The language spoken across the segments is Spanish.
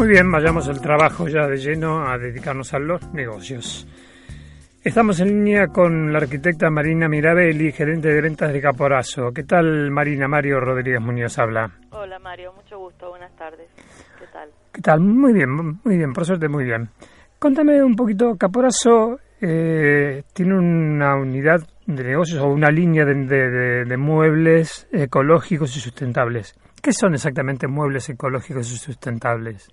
Muy bien, vayamos al trabajo ya de lleno a dedicarnos a los negocios. Estamos en línea con la arquitecta Marina Mirabelli, gerente de ventas de Caporazo. ¿Qué tal, Marina? Mario Rodríguez Muñoz habla. Hola, Mario. Mucho gusto. Buenas tardes. ¿Qué tal? ¿Qué tal? Muy bien, muy bien. Por suerte, muy bien. Contame un poquito, Caporazo eh, tiene una unidad de negocios o una línea de, de muebles ecológicos y sustentables. ¿Qué son exactamente muebles ecológicos y sustentables?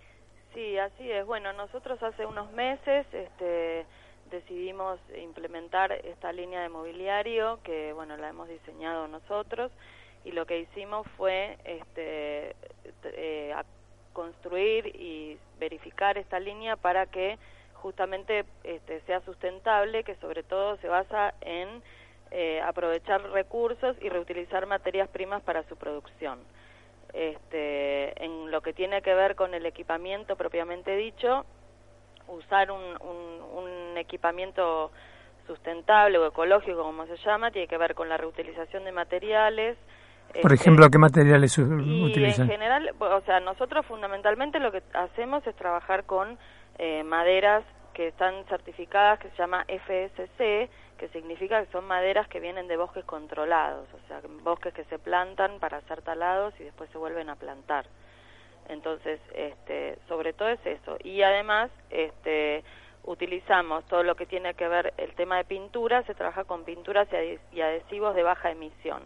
Sí, así es. Bueno, nosotros hace unos meses este, decidimos implementar esta línea de mobiliario que, bueno, la hemos diseñado nosotros y lo que hicimos fue este, eh, construir y verificar esta línea para que justamente este, sea sustentable, que sobre todo se basa en eh, aprovechar recursos y reutilizar materias primas para su producción. Este, en lo que tiene que ver con el equipamiento propiamente dicho, usar un, un, equipamiento sustentable o ecológico, como se llama, tiene que ver con la reutilización de materiales. Por este, ejemplo, ¿qué materiales utilizan? En general, o sea, nosotros fundamentalmente lo que hacemos es trabajar con eh, maderas que están certificadas, que se llama FSC, que significa que son maderas que vienen de bosques controlados, o sea, bosques que se plantan para ser talados y después se vuelven a plantar. Entonces, este, sobre todo es eso. Y además, este, utilizamos todo lo que tiene que ver el tema de pintura, se trabaja con pinturas y adhesivos de baja emisión.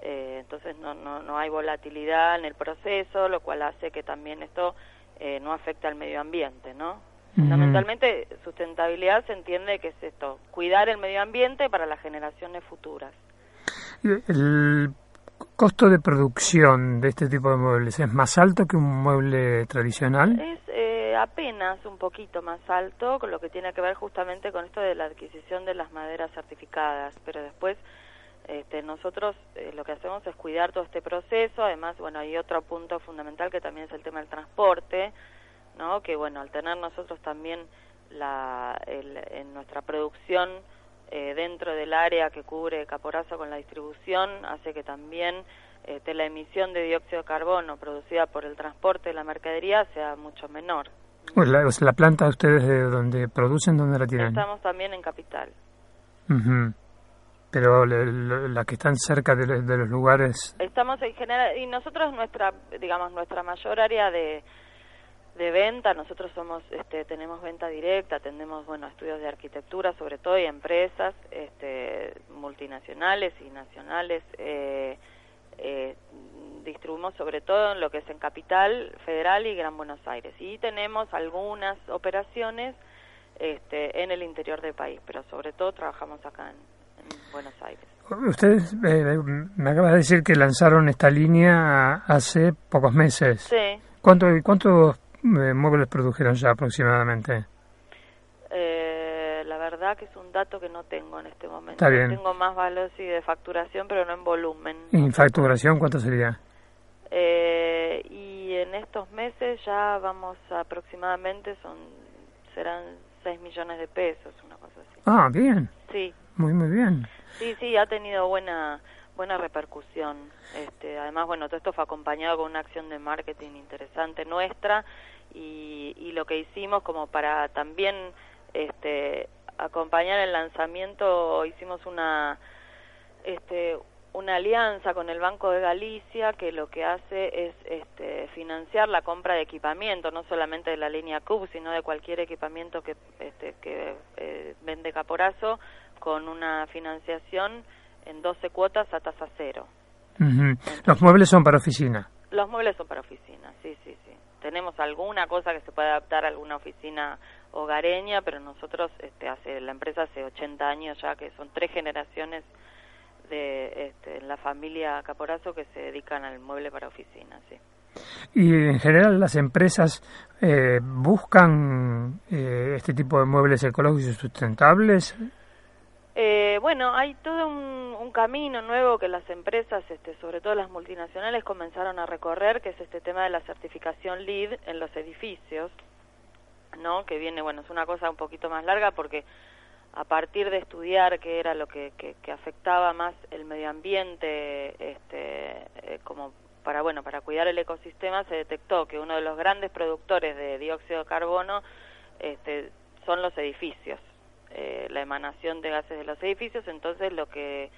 Eh, entonces no, no, no hay volatilidad en el proceso, lo cual hace que también esto eh, no afecte al medio ambiente, ¿no? Fundamentalmente, sustentabilidad se entiende que es esto, cuidar el medio ambiente para las generaciones futuras. ¿El costo de producción de este tipo de muebles es más alto que un mueble tradicional? Es eh, apenas un poquito más alto, con lo que tiene que ver justamente con esto de la adquisición de las maderas certificadas, pero después este, nosotros eh, lo que hacemos es cuidar todo este proceso, además, bueno, hay otro punto fundamental que también es el tema del transporte, ¿no? Que bueno, al tener nosotros también la, en nuestra producción eh, dentro del área que cubre Caporazo con la distribución, hace que también este, la emisión de dióxido de carbono producida por el transporte de la mercadería sea mucho menor. Pues la, la planta ustedes de donde producen, ¿dónde la tienen? Estamos también en Capital. Pero las que están cerca de, de, los lugares... Estamos en general, y nosotros nuestra, digamos, nuestra mayor área de, de venta, nosotros somos, este, tenemos venta directa, atendemos, bueno, estudios de arquitectura sobre todo y empresas este, multinacionales y nacionales, eh, eh, distribuimos sobre todo en lo que es en Capital Federal y Gran Buenos Aires y tenemos algunas operaciones este, en el interior del país, pero sobre todo trabajamos acá en, Buenos Aires. Ustedes eh, me acaba de decir que lanzaron esta línea hace pocos meses. Sí. ¿Cuánto, ¿Cuántos eh, muebles produjeron ya aproximadamente? Eh, la verdad que es un dato que no tengo en este momento. Está bien. Tengo más valor sí, de facturación, pero no en volumen. ¿Y facturación cuánto sería? Eh, y en estos meses ya vamos aproximadamente, son serán 6 millones de pesos, una cosa así. Ah, bien. Sí. Muy, muy bien. Sí, sí, ha tenido buena buena repercusión. Este, además, bueno, todo esto fue acompañado con una acción de marketing interesante nuestra y, lo que hicimos como para también este, acompañar el lanzamiento, hicimos una, este, una alianza con el Banco de Galicia que lo que hace es este, financiar la compra de equipamiento, no solamente de la línea CUB, sino de cualquier equipamiento que, este, que eh, vende Caporazo con una financiación en 12 cuotas a tasa cero. ¿Los muebles son para oficina? Los muebles son para oficina, sí, sí, sí. Tenemos alguna cosa que se puede adaptar a alguna oficina hogareña, pero nosotros, este, hace la empresa hace 80 años ya, que son tres generaciones de este, la familia Caporazo que se dedican al mueble para oficina, sí. Y en general las empresas eh, buscan eh, este tipo de muebles ecológicos y sustentables. Eh, bueno, hay todo un, camino nuevo que las empresas, este, sobre todo las multinacionales, comenzaron a recorrer, que es este tema de la certificación LEED en los edificios, ¿no? Que viene, bueno, es una cosa un poquito más larga porque a partir de estudiar qué era lo que afectaba más el medio ambiente, este, eh, como para bueno para cuidar el ecosistema, se detectó que uno de los grandes productores de dióxido de carbono este, son los edificios, eh, la emanación de gases de los edificios. Entonces lo que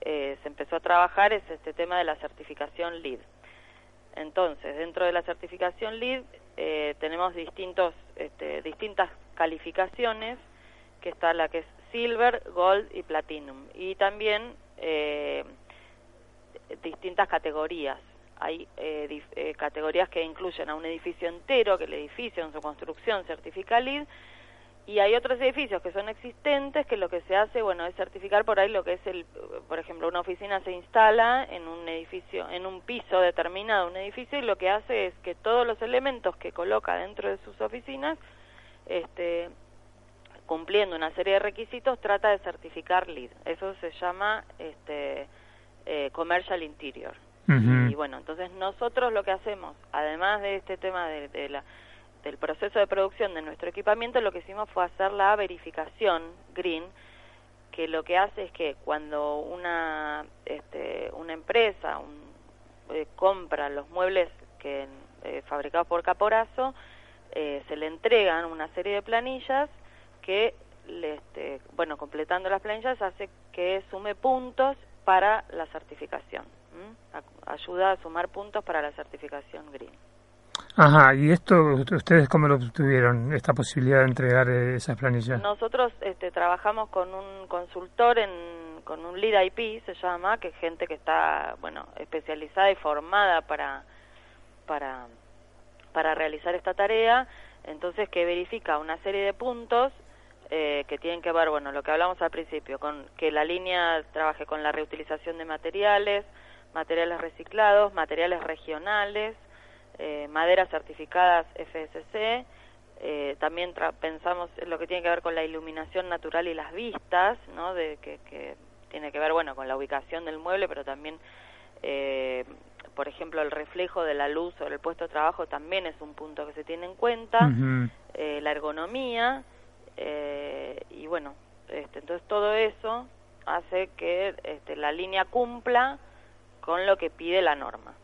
eh, se empezó a trabajar es este tema de la certificación LEED. Entonces, dentro de la certificación LEED eh, tenemos distintos, este, distintas calificaciones que está la que es Silver, Gold y Platinum. Y también eh, distintas categorías. Hay eh, categorías que incluyen a un edificio entero, que el edificio en su construcción certifica LEED, y hay otros edificios que son existentes que lo que se hace, bueno, es certificar por ahí lo que es el, por ejemplo, una oficina se instala en un edificio, en un piso determinado de un edificio y lo que hace es que todos los elementos que coloca dentro de sus oficinas, este, cumpliendo una serie de requisitos, trata de certificar LEED. Eso se llama este, eh, Commercial Interior. Uh -huh. Y bueno, entonces nosotros lo que hacemos, además de este tema de, de la, del proceso de producción de nuestro equipamiento, lo que hicimos fue hacer la verificación green, que lo que hace es que cuando una, este, una empresa un, eh, compra los muebles que eh, fabricados por Caporazo, eh, se le entregan una serie de planillas que, este, bueno, completando las planillas hace que sume puntos para la certificación. Ayuda a sumar puntos para la certificación green. Ajá, ¿y esto ustedes cómo lo obtuvieron, esta posibilidad de entregar esas planillas? Nosotros este, trabajamos con un consultor, en, con un lead IP se llama, que es gente que está, bueno, especializada y formada para, para, para realizar esta tarea, entonces que verifica una serie de puntos eh, que tienen que ver, bueno, lo que hablamos al principio, con que la línea trabaje con la reutilización de materiales, materiales reciclados, materiales regionales, eh, maderas certificadas FSC, eh, también pensamos en lo que tiene que ver con la iluminación natural y las vistas, ¿no? De, que, que tiene que ver, bueno, con la ubicación del mueble, pero también, eh, por ejemplo, el reflejo de la luz sobre el puesto de trabajo también es un punto que se tiene en cuenta, uh -huh. la ergonomía, eh, y bueno, este, entonces todo eso hace que este, la línea cumpla con lo que pide la norma.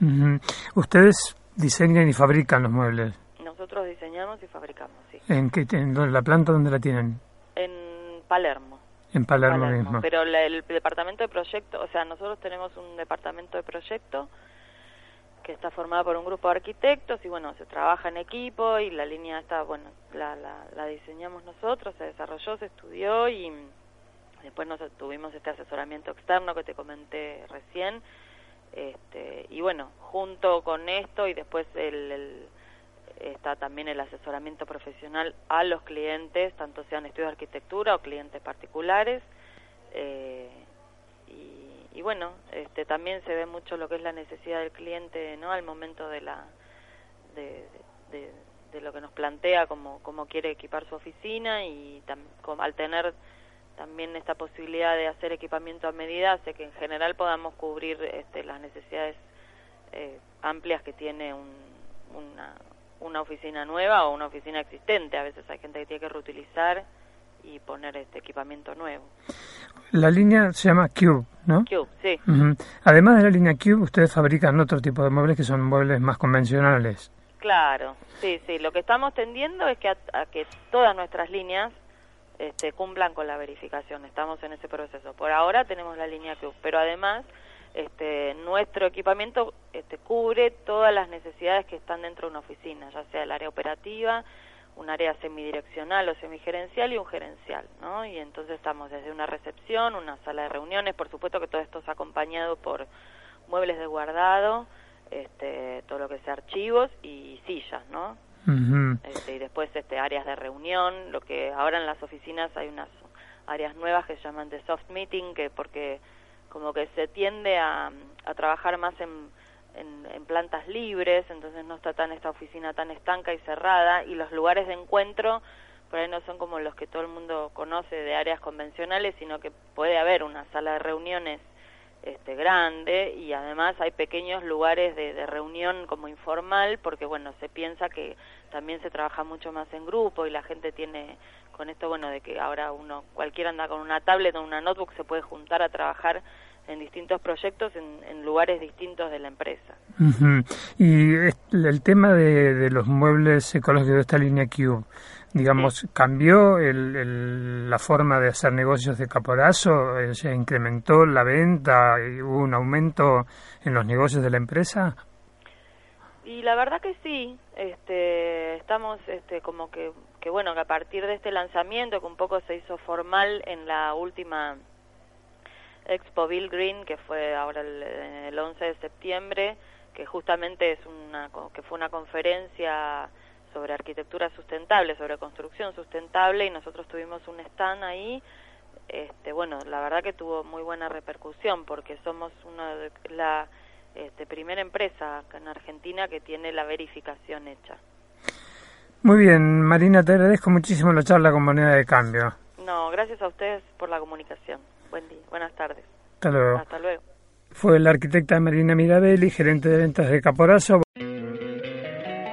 Uh -huh. ¿Ustedes diseñan y fabrican los muebles? Nosotros diseñamos y fabricamos, sí. ¿En, qué, en la planta dónde la tienen? En Palermo. En Palermo, Palermo mismo. Pero la, el departamento de proyecto, o sea, nosotros tenemos un departamento de proyecto que está formado por un grupo de arquitectos y bueno, se trabaja en equipo y la línea está, bueno, la, la, la diseñamos nosotros, se desarrolló, se estudió y después nos tuvimos este asesoramiento externo que te comenté recién este, y bueno, junto con esto y después el, está también el asesoramiento profesional a los clientes, tanto sean estudios de arquitectura o clientes particulares. Eh, y, y, bueno, este, también se ve mucho lo que es la necesidad del cliente no al momento de la de, lo que nos plantea como, como quiere equipar su oficina y tam, al tener también esta posibilidad de hacer equipamiento a medida hace que en general podamos cubrir este, las necesidades eh, amplias que tiene un, una, una oficina nueva o una oficina existente. A veces hay gente que tiene que reutilizar y poner este equipamiento nuevo. La línea se llama Cube, ¿no? Cube, sí. Uh -huh. Además de la línea Cube, ustedes fabrican otro tipo de muebles que son muebles más convencionales. Claro, sí, sí. Lo que estamos tendiendo es que a, a que todas nuestras líneas este, cumplan con la verificación. Estamos en ese proceso. Por ahora tenemos la línea Cube, pero además este, nuestro equipamiento este, cubre todas las necesidades que están dentro de una oficina, ya sea el área operativa, un área semidireccional o semigerencial y un gerencial, ¿no? Y entonces estamos desde una recepción, una sala de reuniones, por supuesto que todo esto es acompañado por muebles de guardado, este, todo lo que sea archivos y sillas, ¿no? Este, y después este, áreas de reunión, lo que ahora en las oficinas hay unas áreas nuevas que se llaman de soft meeting, que porque como que se tiende a, a trabajar más en, en, en, plantas libres, entonces no está tan esta oficina tan estanca y cerrada y los lugares de encuentro por ahí no son como los que todo el mundo conoce de áreas convencionales, sino que puede haber una sala de reuniones este, grande y además hay pequeños lugares de, de, reunión como informal porque bueno se piensa que también se trabaja mucho más en grupo y la gente tiene con esto bueno de que ahora uno cualquiera anda con una tablet o una notebook se puede juntar a trabajar en distintos proyectos en, en lugares distintos de la empresa. Uh -huh. Y el tema de, de, los muebles ecológicos de esta línea Cube, digamos, sí. ¿cambió el, el, la forma de hacer negocios de Caporazo? Eh, ¿Se incrementó la venta? ¿Hubo un aumento en los negocios de la empresa? Y la verdad que sí, este, estamos este, como que, que, bueno, que a partir de este lanzamiento que un poco se hizo formal en la última Expo Bill Green, que fue ahora el, el 11 de septiembre, que justamente es una, que fue una conferencia sobre arquitectura sustentable, sobre construcción sustentable, y nosotros tuvimos un stand ahí. Este, bueno, la verdad que tuvo muy buena repercusión porque somos una de la este, primera empresa en Argentina que tiene la verificación hecha. Muy bien, Marina, te agradezco muchísimo la charla con Moneda de Cambio. No, gracias a ustedes por la comunicación. Buen día, buenas tardes. Hasta luego. Hasta luego. Fue la arquitecta Marina Mirabelli, gerente de ventas de Caporazo.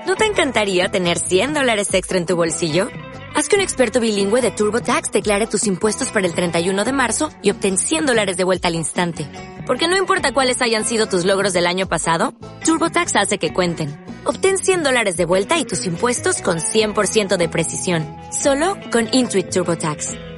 ¿No te encantaría tener 100 dólares extra en tu bolsillo? Haz que un experto bilingüe de TurboTax declare tus impuestos para el 31 de marzo y obtén 100 dólares de vuelta al instante. Porque no importa cuáles hayan sido tus logros del año pasado, TurboTax hace que cuenten. Obtén 100 dólares de vuelta y tus impuestos con 100% de precisión. Solo con Intuit TurboTax.